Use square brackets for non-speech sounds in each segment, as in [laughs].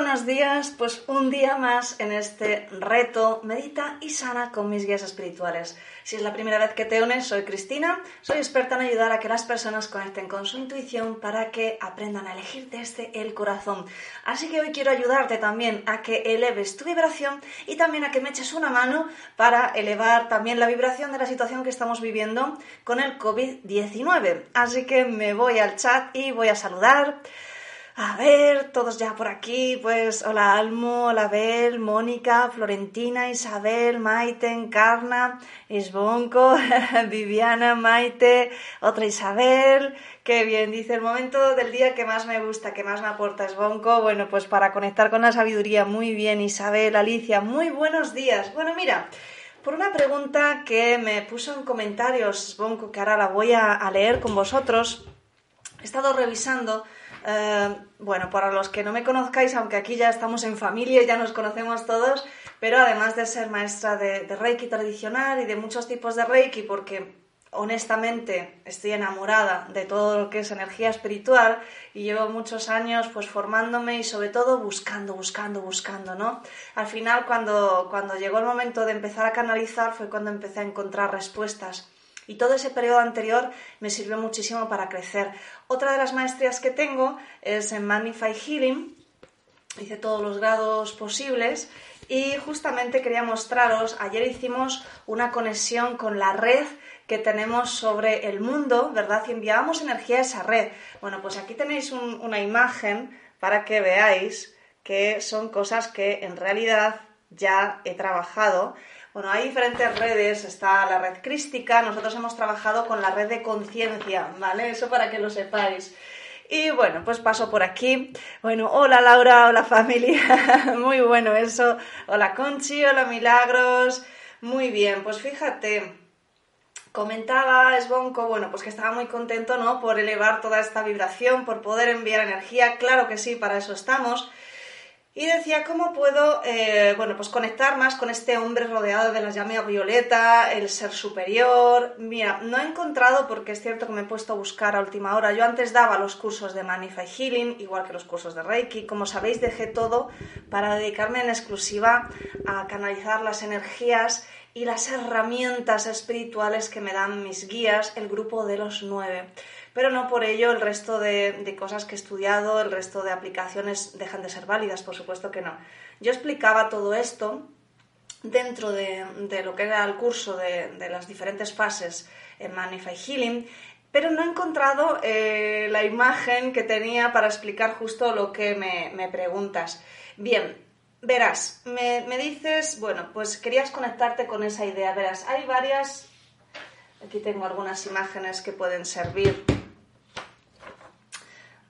Buenos días, pues un día más en este reto Medita y sana con mis guías espirituales. Si es la primera vez que te unes, soy Cristina, soy experta en ayudar a que las personas conecten con su intuición para que aprendan a elegir desde el corazón. Así que hoy quiero ayudarte también a que eleves tu vibración y también a que me eches una mano para elevar también la vibración de la situación que estamos viviendo con el COVID-19. Así que me voy al chat y voy a saludar. A ver, todos ya por aquí, pues hola Almo, hola Bel, Mónica, Florentina, Isabel, Maite, Encarna, Isbonco, [laughs] Viviana, Maite, otra Isabel, qué bien, dice el momento del día que más me gusta, que más me aporta Isbonco, bueno, pues para conectar con la sabiduría, muy bien Isabel, Alicia, muy buenos días. Bueno, mira, por una pregunta que me puso en comentarios Isbonco, que ahora la voy a, a leer con vosotros, he estado revisando eh, bueno, para los que no me conozcáis, aunque aquí ya estamos en familia ya nos conocemos todos, pero además de ser maestra de, de, Reiki tradicional y de muchos tipos de Reiki, porque honestamente estoy enamorada de todo lo que es energía espiritual y llevo muchos años pues formándome y sobre todo buscando, buscando, buscando, ¿no? Al final cuando, cuando llegó el momento de empezar a canalizar fue cuando empecé a encontrar respuestas y todo ese periodo anterior me sirvió muchísimo para crecer. Otra de las maestrías que tengo es en Magnify Healing, hice todos los grados posibles y justamente quería mostraros, ayer hicimos una conexión con la red que tenemos sobre el mundo, ¿verdad? Y enviábamos energía a esa red. Bueno, pues aquí tenéis un, una imagen para que veáis que son cosas que en realidad ya he trabajado bueno, hay diferentes redes, está la red crística, nosotros hemos trabajado con la red de conciencia, ¿vale? Eso para que lo sepáis. Y bueno, pues paso por aquí. Bueno, hola Laura, hola familia, [laughs] muy bueno eso. Hola Conchi, hola Milagros. Muy bien, pues fíjate, comentaba Esbonco, bueno, pues que estaba muy contento, ¿no? Por elevar toda esta vibración, por poder enviar energía. Claro que sí, para eso estamos. Y decía, ¿cómo puedo, eh, bueno, pues conectar más con este hombre rodeado de la llama violeta, el ser superior? Mira, no he encontrado, porque es cierto que me he puesto a buscar a última hora. Yo antes daba los cursos de Manify Healing, igual que los cursos de Reiki. Como sabéis, dejé todo para dedicarme en exclusiva a canalizar las energías y las herramientas espirituales que me dan mis guías, el grupo de los nueve pero no por ello el resto de, cosas que he estudiado, el resto de aplicaciones dejan de ser válidas, por supuesto que no. Yo explicaba todo esto dentro de, lo que era el curso de, las diferentes fases en Manify Healing, pero no he encontrado eh, la imagen que tenía para explicar justo lo que me, preguntas. Bien, verás, me, me, dices, bueno, pues querías conectarte con esa idea. Verás, hay varias, aquí tengo algunas imágenes que pueden servir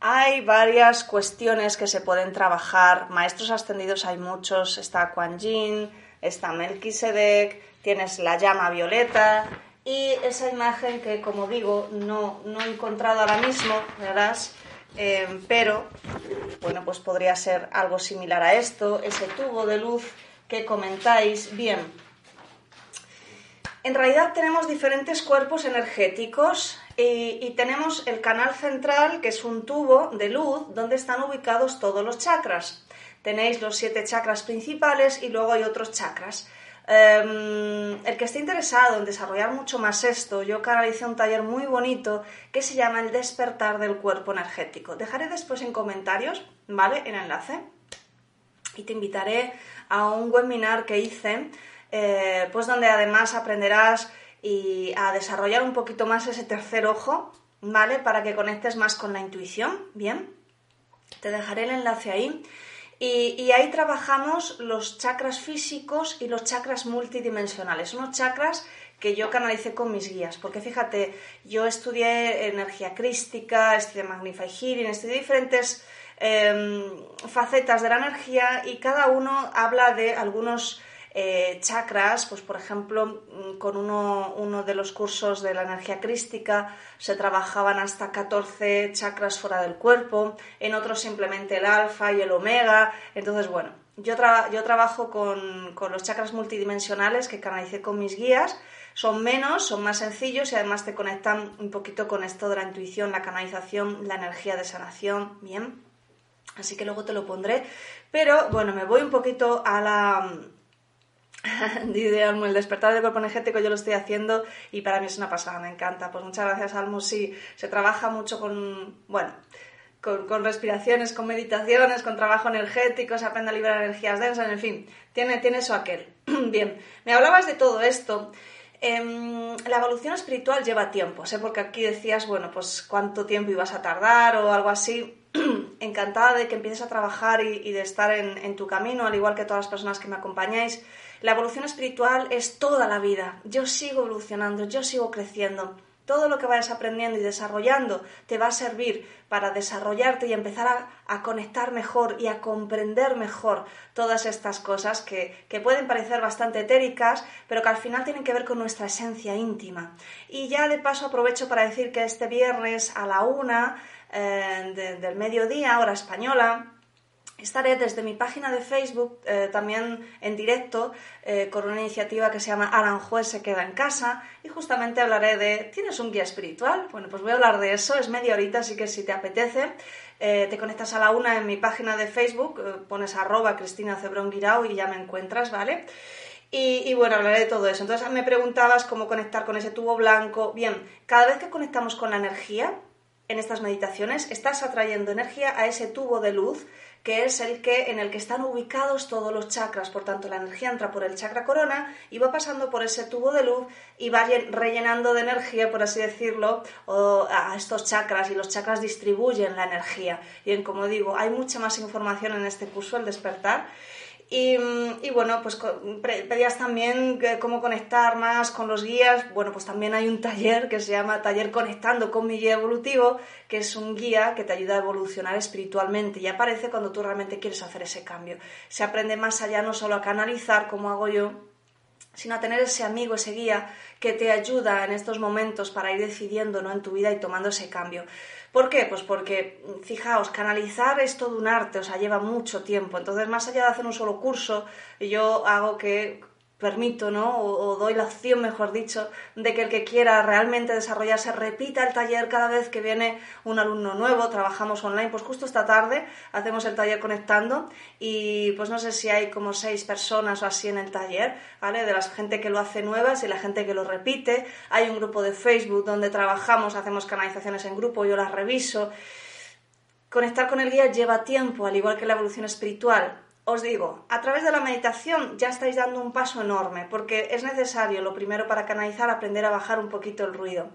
hay varias cuestiones que se pueden trabajar. Maestros ascendidos hay muchos. Está Quan Yin, está Melquisedec, tienes la llama violeta y esa imagen que, como digo, no, no he encontrado ahora mismo, verás, eh, pero bueno, pues podría ser algo similar a esto. Ese tubo de luz que comentáis. Bien, en realidad tenemos diferentes cuerpos energéticos Y, tenemos el canal central, que es un tubo de luz donde están ubicados todos los chakras. Tenéis los siete chakras principales y luego hay otros chakras. Em, el que esté interesado en desarrollar mucho más esto, yo canalicé un taller muy bonito que se llama El despertar del cuerpo energético. Dejaré después en comentarios, ¿vale? El enlace. Y te invitaré a un webinar que hice, eh, pues donde además aprenderás y a desarrollar un poquito más ese tercer ojo, ¿vale? Para que conectes más con la intuición, ¿bien? Te dejaré el enlace ahí. Y, ahí trabajamos los chakras físicos y los chakras multidimensionales, unos chakras que yo canalicé con mis guías, porque fíjate, yo estudié energía crística, estudié Magnify Healing, estudié diferentes em, facetas de la energía y cada uno habla de algunos eh, chakras, pues por ejemplo, mm, con uno, uno, de los cursos de la energía crística se trabajaban hasta 14 chakras fuera del cuerpo, en otros simplemente el alfa y el omega. Entonces, bueno, yo, yo trabajo con, con los chakras multidimensionales que canalicé con mis guías. Son menos, son más sencillos y además te conectan un poquito con esto de la intuición, la canalización, la energía de sanación. Bien, así que luego te lo pondré. Pero bueno, me voy un poquito a la, [laughs] de Almo, el despertar del cuerpo energético yo lo estoy haciendo y para mí es una pasada, me encanta. Pues muchas gracias Almo, sí, se trabaja mucho con, bueno, con, respiraciones, con meditaciones, con trabajo energético, se aprende a liberar energías densas, en fin, tiene, tiene eso aquel. [clears throat] Bien, me hablabas de todo esto. Em, la evolución espiritual lleva tiempo, sé, porque aquí decías, bueno, pues cuánto tiempo ibas a tardar o algo así. [clears throat] Encantada de que empieces a trabajar y, de estar en, tu camino, al igual que todas las personas que me acompañáis. La evolución espiritual es toda la vida. Yo sigo evolucionando, yo sigo creciendo. Todo lo que vayas aprendiendo y desarrollando te va a servir para desarrollarte y empezar a, conectar mejor y a comprender mejor todas estas cosas que, pueden parecer bastante etéricas, pero que al final tienen que ver con nuestra esencia íntima. Y ya de paso aprovecho para decir que este viernes a la una eh, del mediodía, hora española, Estaré desde mi página de Facebook eh, también en directo eh, con una iniciativa que se llama Aranjuez se queda en casa y justamente hablaré de ¿tienes un guía espiritual? Bueno, pues voy a hablar de eso, es media horita, así que si te apetece, te conectas a la una en mi página de Facebook, pones arroba Cristina Cebrón Guirao y ya me encuentras, ¿vale? Y, bueno, hablaré de todo eso. Entonces me preguntabas cómo conectar con ese tubo blanco. Bien, cada vez que conectamos con la energía en estas meditaciones, estás atrayendo energía a ese tubo de luz que es el que en el que están ubicados todos los chakras. Por tanto, la energía entra por el chakra corona y va pasando por ese tubo de luz y va rellenando de energía, por así decirlo, a estos chakras y los chakras distribuyen la energía. Y como digo, hay mucha más información en este curso, el despertar. Y, bueno, pues pedías también cómo conectar más con los guías. Bueno, pues también hay un taller que se llama Taller Conectando con mi guía evolutivo, que es un guía que te ayuda a evolucionar espiritualmente y aparece cuando tú realmente quieres hacer ese cambio. Se aprende más allá no solo a canalizar como hago yo, sino a tener ese amigo, ese guía que te ayuda en estos momentos para ir decidiendo ¿no? en tu vida y tomando ese cambio. ¿Por qué? Pues porque, fijaos, canalizar es todo un arte, o sea, lleva mucho tiempo. Entonces, más allá de hacer un solo curso, yo hago que permito, ¿no? O, doy la opción, mejor dicho, de que el que quiera realmente desarrollarse repita el taller cada vez que viene un alumno nuevo, trabajamos online, pues justo esta tarde hacemos el taller conectando y pues no sé si hay como seis personas o así en el taller, ¿vale? De la gente que lo hace nuevas y la gente que lo repite. Hay un grupo de Facebook donde trabajamos, hacemos canalizaciones en grupo, yo las reviso. Conectar con el guía lleva tiempo, al igual que la evolución espiritual os digo, a través de la meditación ya estáis dando un paso enorme, porque es necesario, lo primero para canalizar, aprender a bajar un poquito el ruido.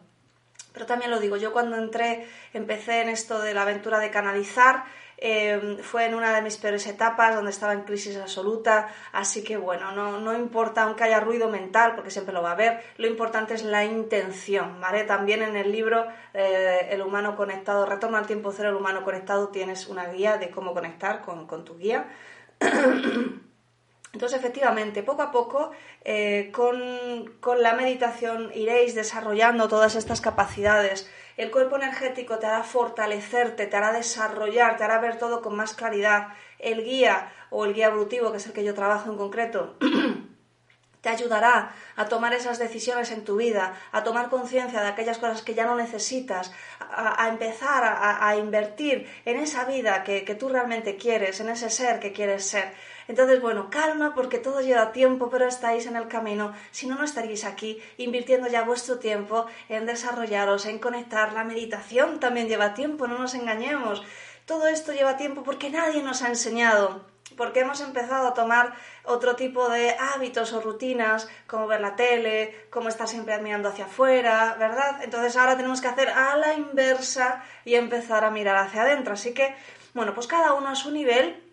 Pero también lo digo, yo cuando entré, empecé en esto de la aventura de canalizar, eh, fue en una de mis peores etapas donde estaba en crisis absoluta, así que bueno, no, no, importa aunque haya ruido mental, porque siempre lo va a haber, lo importante es la intención. También en el libro eh, El humano conectado, Retorno al tiempo cero, el humano conectado, tienes una guía de cómo conectar con, con tu guía. [coughs] Entonces, efectivamente, poco a poco, eh, con, la meditación iréis desarrollando todas estas capacidades. El cuerpo energético te hará fortalecerte, te hará desarrollar, te hará ver todo con más claridad. El guía o el guía evolutivo, que es el que yo trabajo en concreto, [coughs] te ayudará a tomar esas decisiones en tu vida, a tomar conciencia de aquellas cosas que ya no necesitas, a, empezar a, invertir en esa vida que, tú realmente quieres, en ese ser que quieres ser. Entonces, bueno, calma porque todo lleva tiempo, pero estáis en el camino. Si no, no estaríais aquí invirtiendo ya vuestro tiempo en desarrollaros, en conectar. La meditación también lleva tiempo, no nos engañemos. Todo esto lleva tiempo porque nadie nos ha enseñado porque hemos empezado a tomar otro tipo de hábitos o rutinas, como ver la tele, como estar siempre mirando hacia afuera, ¿verdad? Entonces ahora tenemos que hacer a la inversa y empezar a mirar hacia adentro. Así que, bueno, pues cada uno a su nivel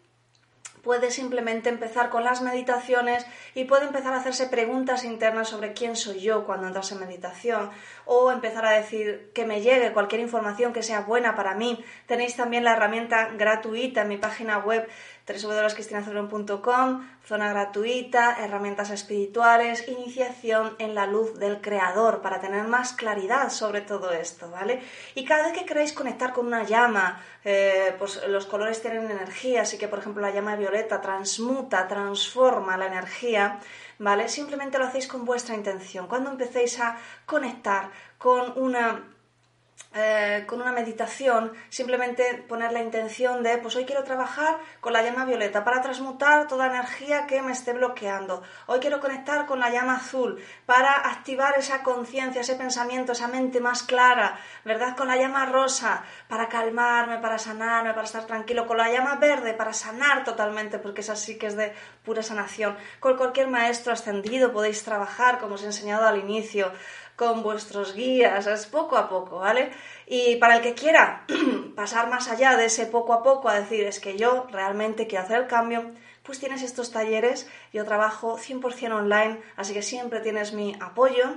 puede simplemente empezar con las meditaciones y puede empezar a hacerse preguntas internas sobre quién soy yo cuando entras en meditación o empezar a decir que me llegue cualquier información que sea buena para mí. Tenéis también la herramienta gratuita en mi página web www.cristinazurón.com, zona gratuita, herramientas espirituales, iniciación en la luz del creador para tener más claridad sobre todo esto, ¿vale? Y cada vez que queráis conectar con una llama, eh, pues los colores tienen energía, así que por ejemplo la llama violeta transmuta, transforma la energía, ¿vale? Simplemente lo hacéis con vuestra intención. Cuando empecéis a conectar con una eh, con una meditación, simplemente poner la intención de, pues hoy quiero trabajar con la llama violeta para transmutar toda energía que me esté bloqueando. Hoy quiero conectar con la llama azul para activar esa conciencia, ese pensamiento, esa mente más clara, ¿verdad? Con la llama rosa para calmarme, para sanarme, para estar tranquilo. Con la llama verde para sanar totalmente, porque es así que es de pura sanación. Con cualquier maestro ascendido podéis trabajar, como os he enseñado al inicio con vuestros guías, es poco a poco, ¿vale? Y para el que quiera [clears throat] pasar más allá de ese poco a poco a decir, es que yo realmente quiero hacer el cambio, pues tienes estos talleres, yo trabajo 100% online, así que siempre tienes mi apoyo,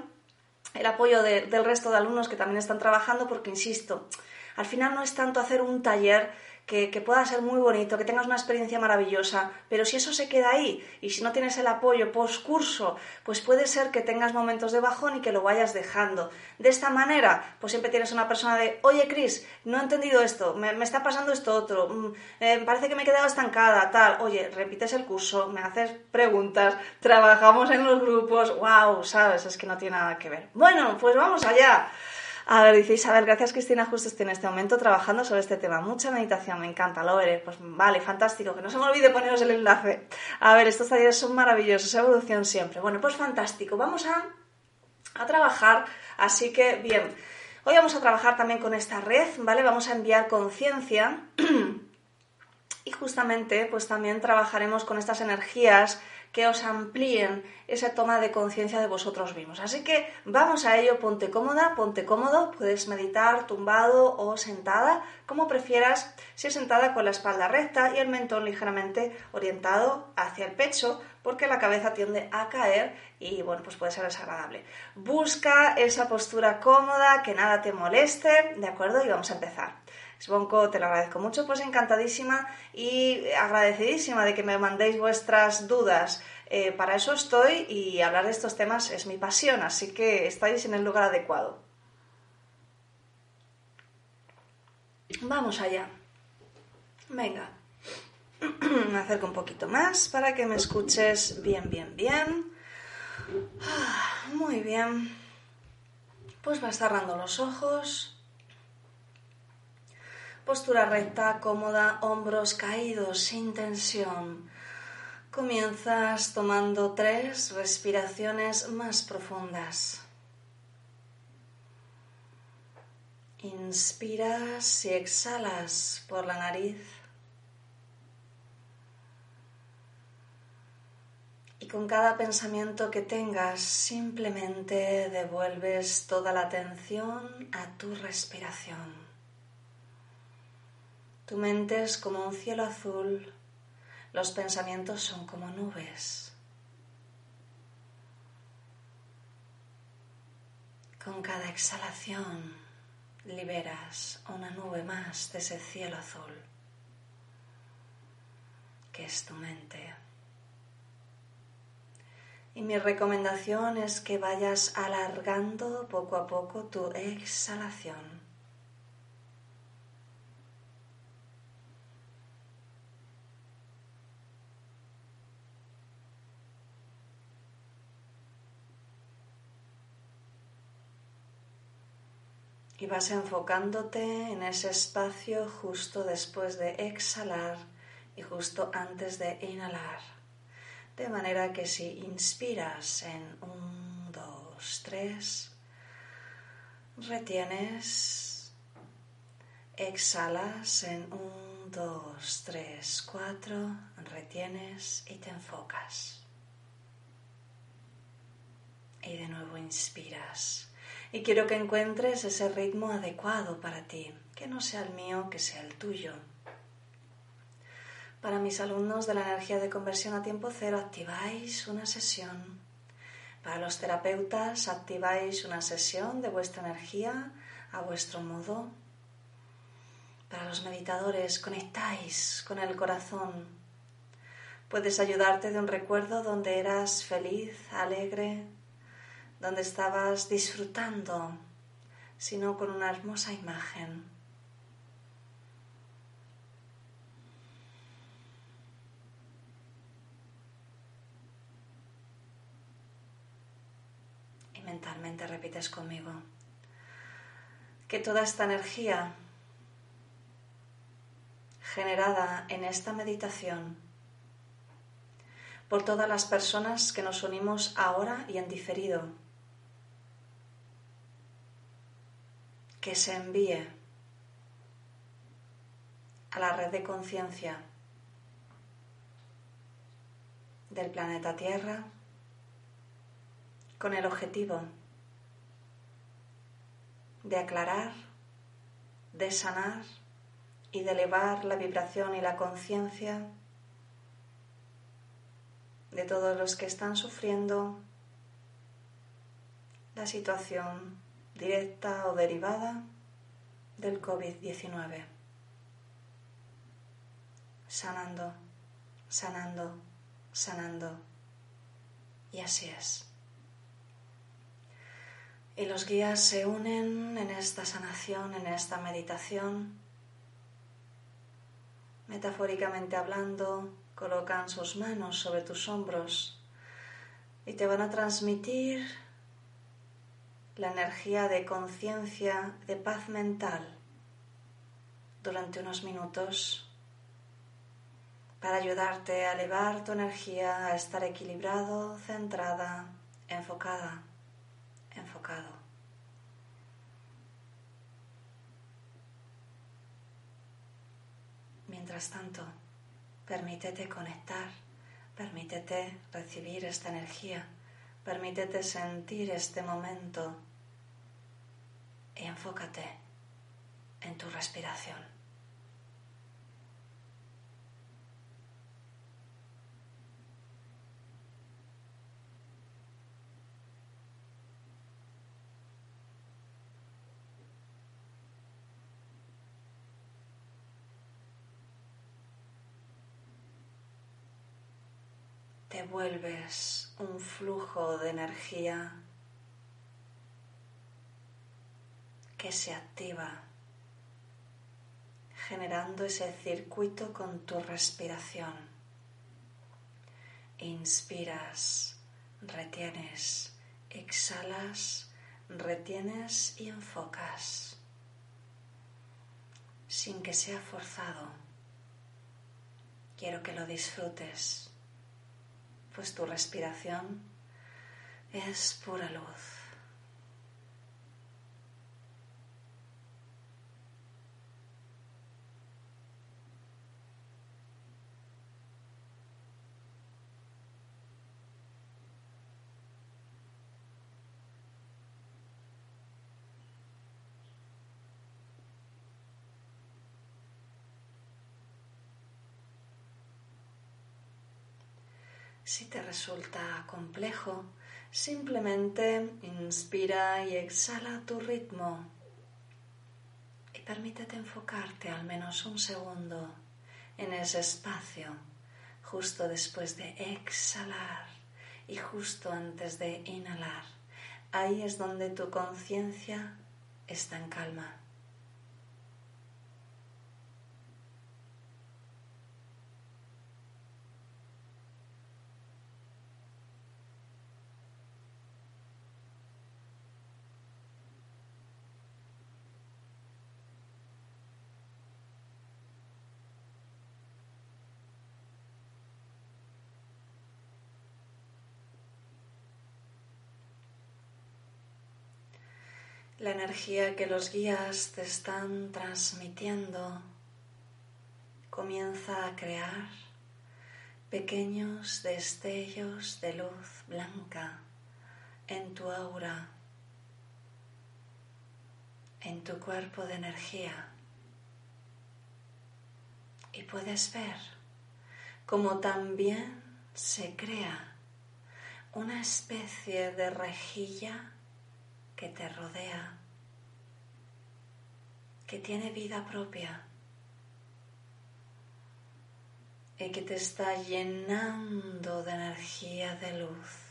el apoyo del resto de alumnos que también están trabajando, porque insisto, al final no es tanto hacer un taller que, pueda ser muy bonito, que tengas una experiencia maravillosa, pero si eso se queda ahí y si no tienes el apoyo post curso, pues puede ser que tengas momentos de bajón y que lo vayas dejando. De esta manera, pues siempre tienes una persona de, oye Cris, no he entendido esto, me, está pasando esto otro, mm, eh, parece que me he quedado estancada, tal, oye, repites el curso, me haces preguntas, trabajamos en los grupos, wow, sabes, es que no tiene nada que ver. Bueno, pues vamos allá. A ver, dice Isabel, gracias Cristina, justo estoy en este momento trabajando sobre este tema. Mucha meditación, me encanta, lo veré. Pues vale, fantástico, que no se me olvide poneros el enlace. A ver, estos talleres son maravillosos, evolución siempre. Bueno, pues fantástico, vamos a, a trabajar, así que bien. Hoy vamos a trabajar también con esta red, ¿vale? Vamos a enviar conciencia [clears throat] y justamente pues también trabajaremos con estas energías que os amplíen esa toma de conciencia de vosotros mismos. Así que vamos a ello, ponte cómoda, ponte cómodo, puedes meditar tumbado o sentada, como prefieras, si sentada con la espalda recta y el mentón ligeramente orientado hacia el pecho, porque la cabeza tiende a caer y bueno, pues puede ser desagradable. Busca esa postura cómoda, que nada te moleste, ¿de acuerdo? Y vamos a empezar. Svonko, te lo agradezco mucho, pues encantadísima y agradecidísima de que me mandéis vuestras dudas. Eh, para eso estoy y hablar de estos temas es mi pasión, así que estáis en el lugar adecuado. Vamos allá. Venga. [clears throat] Me acerco un poquito más para que me escuches bien, bien, bien. Ah, muy bien. Pues vas cerrando los ojos. Postura recta, cómoda, hombros caídos, sin tensión. Comienzas tomando tres respiraciones más profundas. Inspiras y exhalas por la nariz. Y con cada pensamiento que tengas, simplemente devuelves toda la atención a tu respiración. Tu mente es como un cielo azul, los pensamientos son como nubes. Con cada exhalación liberas una nube más de ese cielo azul, que es tu mente. Y mi recomendación es que vayas alargando poco a poco tu exhalación. Y vas enfocándote en ese espacio justo después de exhalar y justo antes de inhalar. De manera que si inspiras en un, dos, tres, retienes, exhalas en un, dos, tres, cuatro, retienes y te enfocas. Y de nuevo inspiras. Y quiero que encuentres ese ritmo adecuado para ti, que no sea el mío, que sea el tuyo. Para mis alumnos de la energía de conversión a tiempo cero, activáis una sesión. Para los terapeutas, activáis una sesión de vuestra energía a vuestro modo. Para los meditadores, conectáis con el corazón. Puedes ayudarte de un recuerdo donde eras feliz, alegre, donde estabas disfrutando, sino con una hermosa imagen. Y mentalmente repites conmigo que toda esta energía generada en esta meditación por todas las personas que nos unimos ahora y en diferido que se envíe a la red de conciencia del planeta Tierra con el objetivo de aclarar, de sanar y de elevar la vibración y la conciencia de todos los que están sufriendo la situación directa o derivada del COVID-19. Sanando, sanando, sanando. Y así es. Y los guías se unen en esta sanación, en esta meditación. Metafóricamente hablando, colocan sus manos sobre tus hombros y te van a transmitir la energía de conciencia, de paz mental durante unos minutos para ayudarte a elevar tu energía, a estar equilibrado, centrada, enfocada, enfocado. Mientras tanto, permítete conectar, permítete recibir esta energía Permítete sentir este momento y enfócate en tu respiración. te vuelves un flujo de energía que se activa generando ese circuito con tu respiración. Inspiras, retienes, exhalas, retienes y enfocas sin que sea forzado. Quiero que lo disfrutes pues tu respiración es pura luz. Si te resulta complejo, simplemente inspira y exhala tu ritmo y permítete enfocarte al menos un segundo en ese espacio justo después de exhalar y justo antes de inhalar. Ahí es donde tu conciencia está en calma. La energía que los guías te están transmitiendo comienza a crear pequeños destellos de luz blanca en tu aura, en tu cuerpo de energía. Y puedes ver cómo también se crea una especie de rejilla que te rodea, que tiene vida propia y que te está llenando de energía de luz.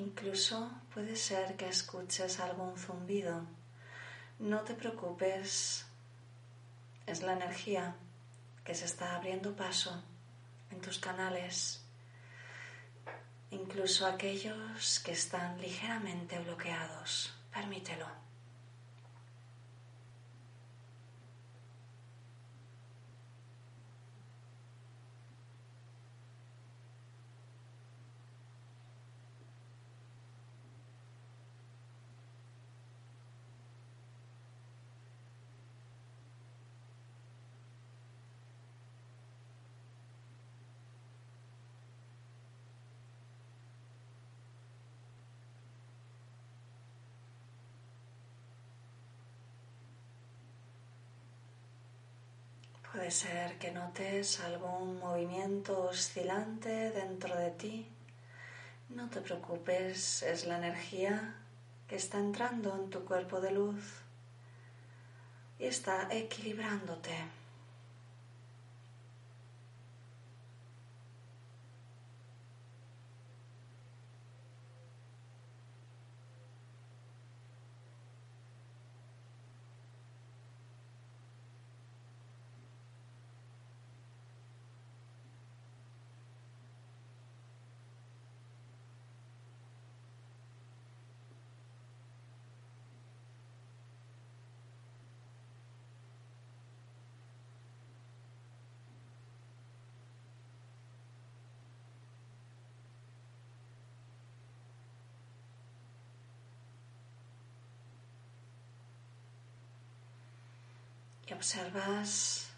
Incluso puede ser que escuches algún zumbido. No te preocupes, es la energía que se está abriendo paso en tus canales, incluso aquellos que están ligeramente bloqueados. Permítelo. Ser que notes algún movimiento oscilante dentro de ti. No te preocupes, es la energía que está entrando en tu cuerpo de luz y está equilibrándote. Y observas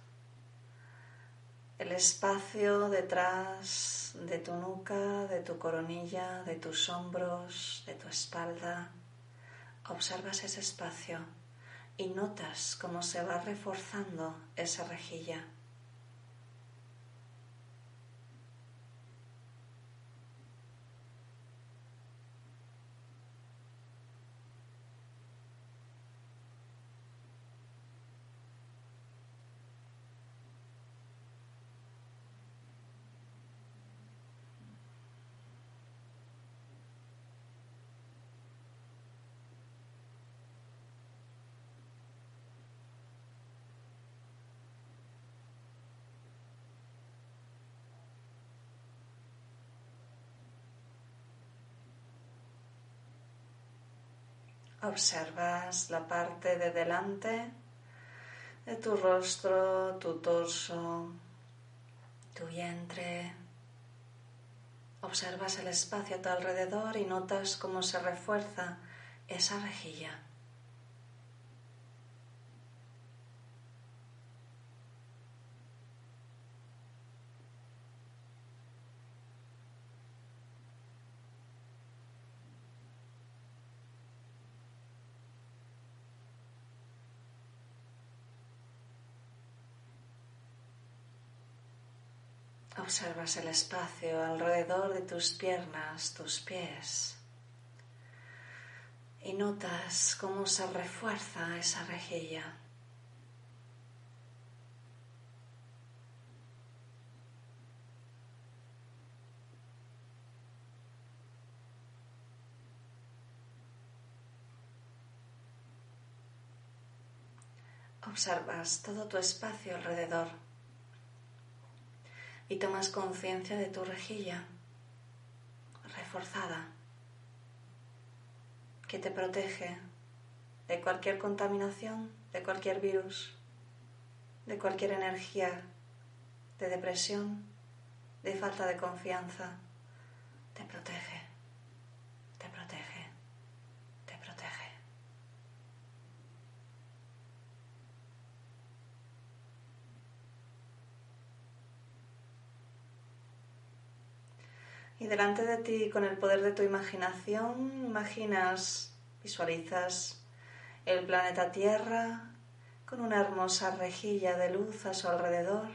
el espacio detrás de tu nuca, de tu coronilla, de tus hombros, de tu espalda. Observas ese espacio y notas cómo se va reforzando esa rejilla. Observas la parte de delante de tu rostro, tu torso, tu vientre. Observas el espacio a tu alrededor y notas cómo se refuerza esa rejilla. Observas el espacio alrededor de tus piernas, tus pies. Y notas cómo se refuerza esa rejilla. Observas todo tu espacio alrededor y tomas conciencia de tu rejilla reforzada que te protege de cualquier contaminación, de cualquier virus, de cualquier energía de depresión, de falta de confianza. Te protege, te protege, te protege. Y delante de ti, con el poder de tu imaginación, imaginas, visualizas el planeta Tierra con una hermosa rejilla de luz a su alrededor.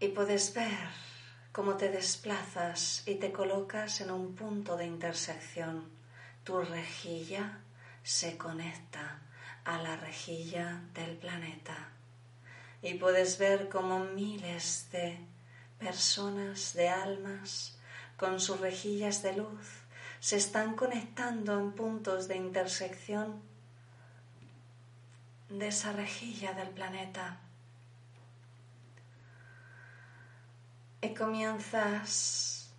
Y puedes ver cómo te desplazas y te colocas en un punto de intersección. Tu rejilla se conecta a la rejilla del planeta y puedes ver como miles de personas, de almas, con sus rejillas de luz, se están conectando en puntos de intersección de esa rejilla del planeta. Y comienzas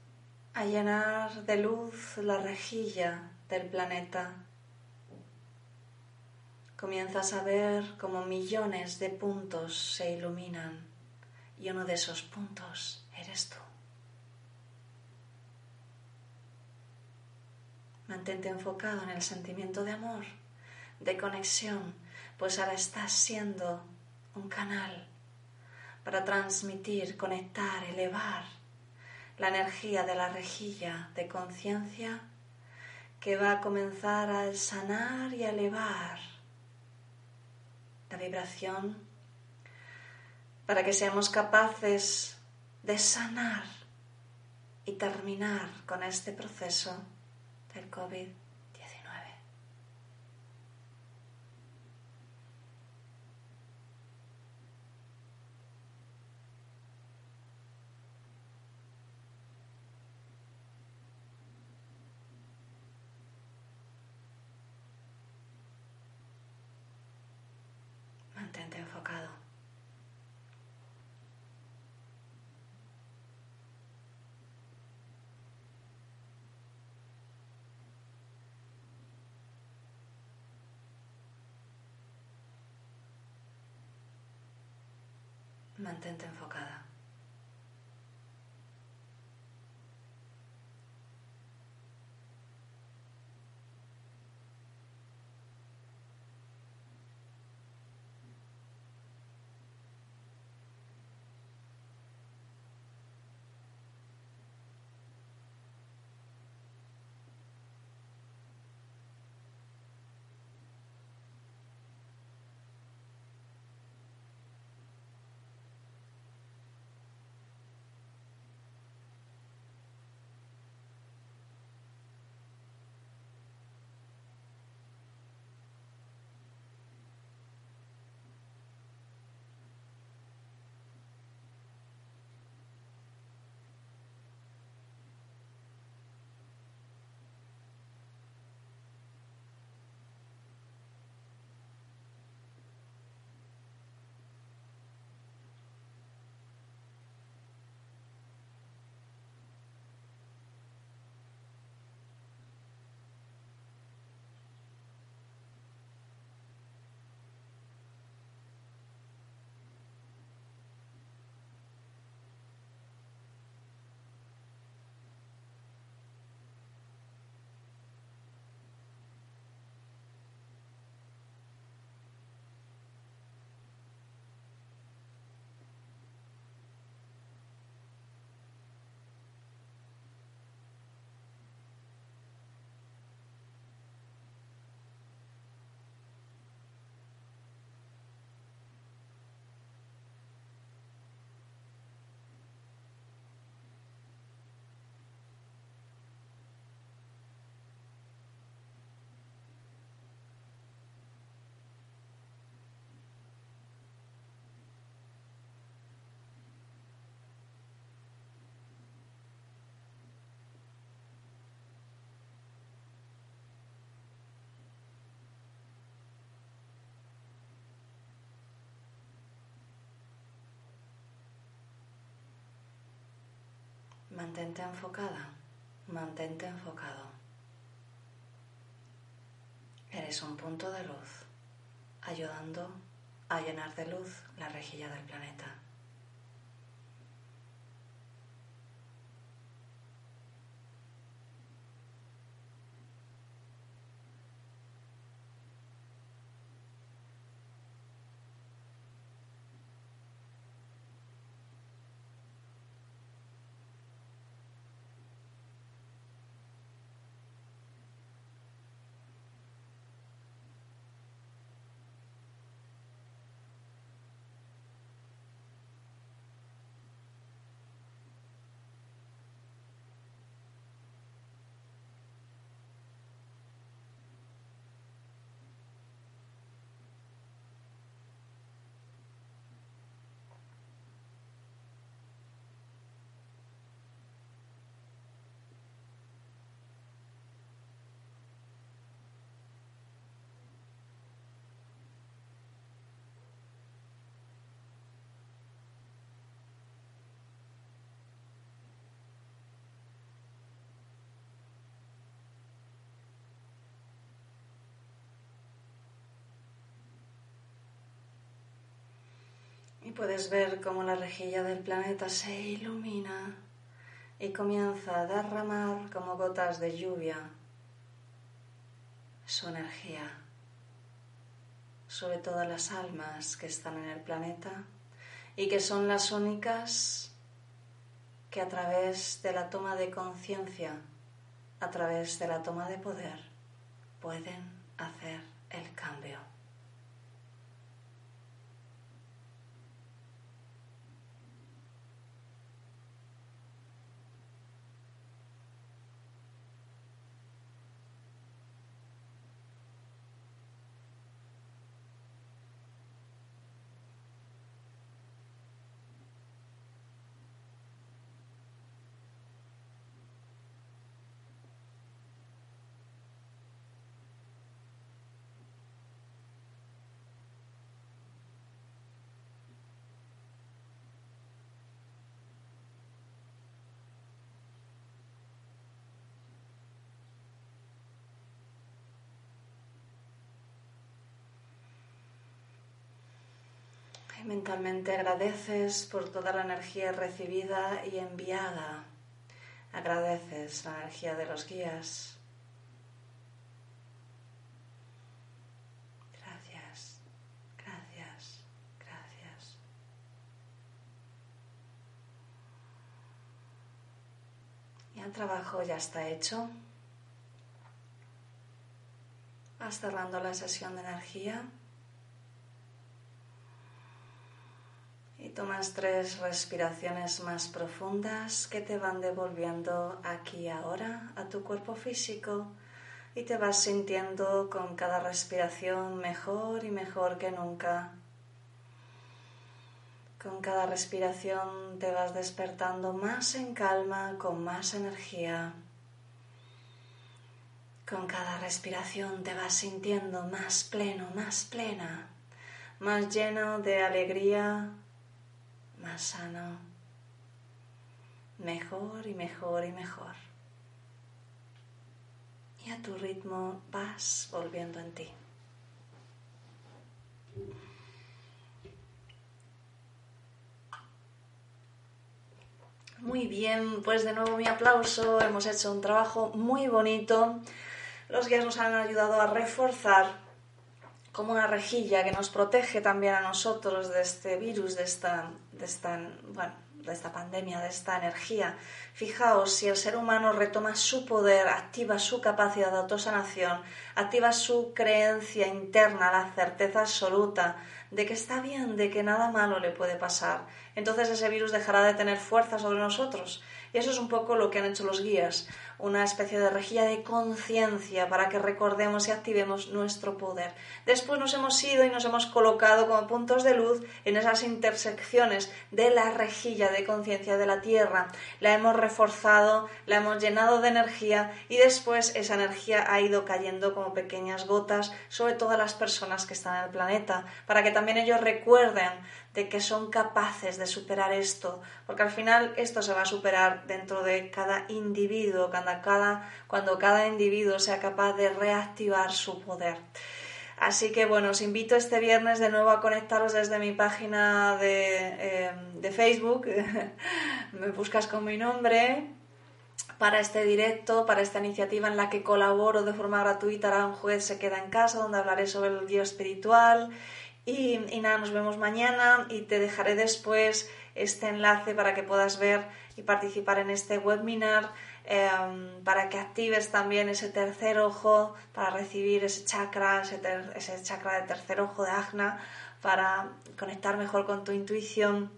a llenar de luz la rejilla del planeta comienzas a ver como millones de puntos se iluminan y uno de esos puntos eres tú. Mantente enfocado en el sentimiento de amor, de conexión, pues ahora estás siendo un canal para transmitir, conectar, elevar la energía de la rejilla de conciencia que va a comenzar a sanar y a elevar la vibración, para que seamos capaces de sanar y terminar con este proceso del COVID. enfocado. Mantente enfocada. Mantente enfocada, mantente enfocado. Eres un punto de luz, ayudando a llenar de luz la rejilla del planeta. Y puedes ver cómo la rejilla del planeta se ilumina y comienza a derramar como gotas de lluvia su energía sobre todas las almas que están en el planeta y que son las únicas que a través de la toma de conciencia, a través de la toma de poder, pueden hacer el cambio. Mentalmente agradeces por toda la energía recibida y enviada. Agradeces la energía de los guías. Gracias, gracias, gracias. Y el trabajo ya está hecho. Vas cerrando la sesión de energía. Y tomas tres respiraciones más profundas que te van devolviendo aquí ahora a tu cuerpo físico y te vas sintiendo con cada respiración mejor y mejor que nunca. Con cada respiración te vas despertando más en calma, con más energía. Con cada respiración te vas sintiendo más pleno, más plena, más lleno de alegría, más sano, mejor y mejor y mejor. Y a tu ritmo vas volviendo en ti. Muy bien, pues de nuevo mi aplauso. Hemos hecho un trabajo muy bonito. Los guías nos han ayudado a reforzar como una rejilla que nos protege también a nosotros de este virus, de esta, de esta, bueno, de esta pandemia, de esta energía. Fijaos, si el ser humano retoma su poder, activa su capacidad de autosanación, activa su creencia interna, la certeza absoluta de que está bien, de que nada malo le puede pasar, entonces ese virus dejará de tener fuerza sobre nosotros. Y eso es un poco lo que han hecho los guías. Una especie de rejilla de conciencia para que recordemos y activemos nuestro poder. Después nos hemos ido y nos hemos colocado como puntos de luz en esas intersecciones de la rejilla de conciencia de la Tierra. La hemos reforzado, la hemos llenado de energía y después esa energía ha ido cayendo como pequeñas gotas sobre todas las personas que están en el planeta, para que también ellos recuerden de que son capaces de superar esto, porque al final esto se va a superar dentro de cada individuo, cuando cada, cuando cada individuo sea capaz de reactivar su poder. Así que bueno, os invito este viernes de nuevo a conectaros desde mi página de, em, de Facebook. [laughs] Me buscas con mi nombre para este directo, para esta iniciativa en la que colaboro de forma gratuita. un juez se queda en casa, donde hablaré sobre el guía espiritual y, nada, nos vemos mañana y te dejaré después este enlace para que puedas ver y participar en este webinar, em, para que actives también ese tercer ojo, para recibir ese chakra, ese, chakra de tercer ojo de Agna, para conectar mejor con tu intuición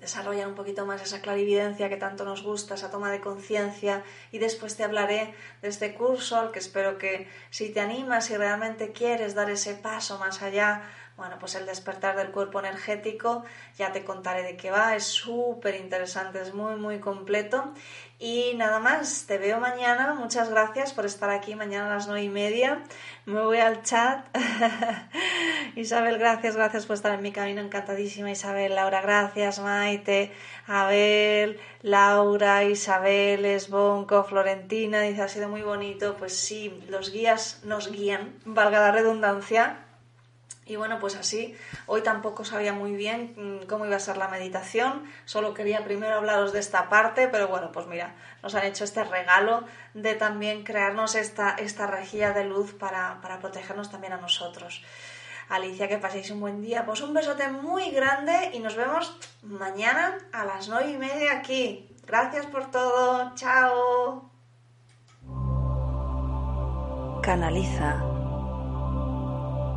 desarrollar un poquito más esa clarividencia que tanto nos gusta, esa toma de conciencia. Y después te hablaré de este curso al que espero que si te animas y realmente quieres dar ese paso más allá bueno, pues el despertar del cuerpo energético, ya te contaré de qué va, es súper interesante, es muy, muy completo. Y nada más, te veo mañana, muchas gracias por estar aquí mañana a las nueve y media. Me voy al chat. [laughs] Isabel, gracias, gracias por estar en mi camino, encantadísima Isabel, Laura, gracias, Maite, Abel, Laura, Isabel, Esbonco, Florentina, dice, ha sido muy bonito, pues sí, los guías nos guían, valga la redundancia, y bueno, pues así, hoy tampoco sabía muy bien mm, cómo iba a ser la meditación, solo quería primero hablaros de esta parte, pero bueno, pues mira, nos han hecho este regalo de también crearnos esta, esta rejilla de luz para, para protegernos también a nosotros. Alicia, que paséis un buen día. Pues un besote muy grande y nos vemos mañana a las nueve y media aquí. Gracias por todo. Chao. Canaliza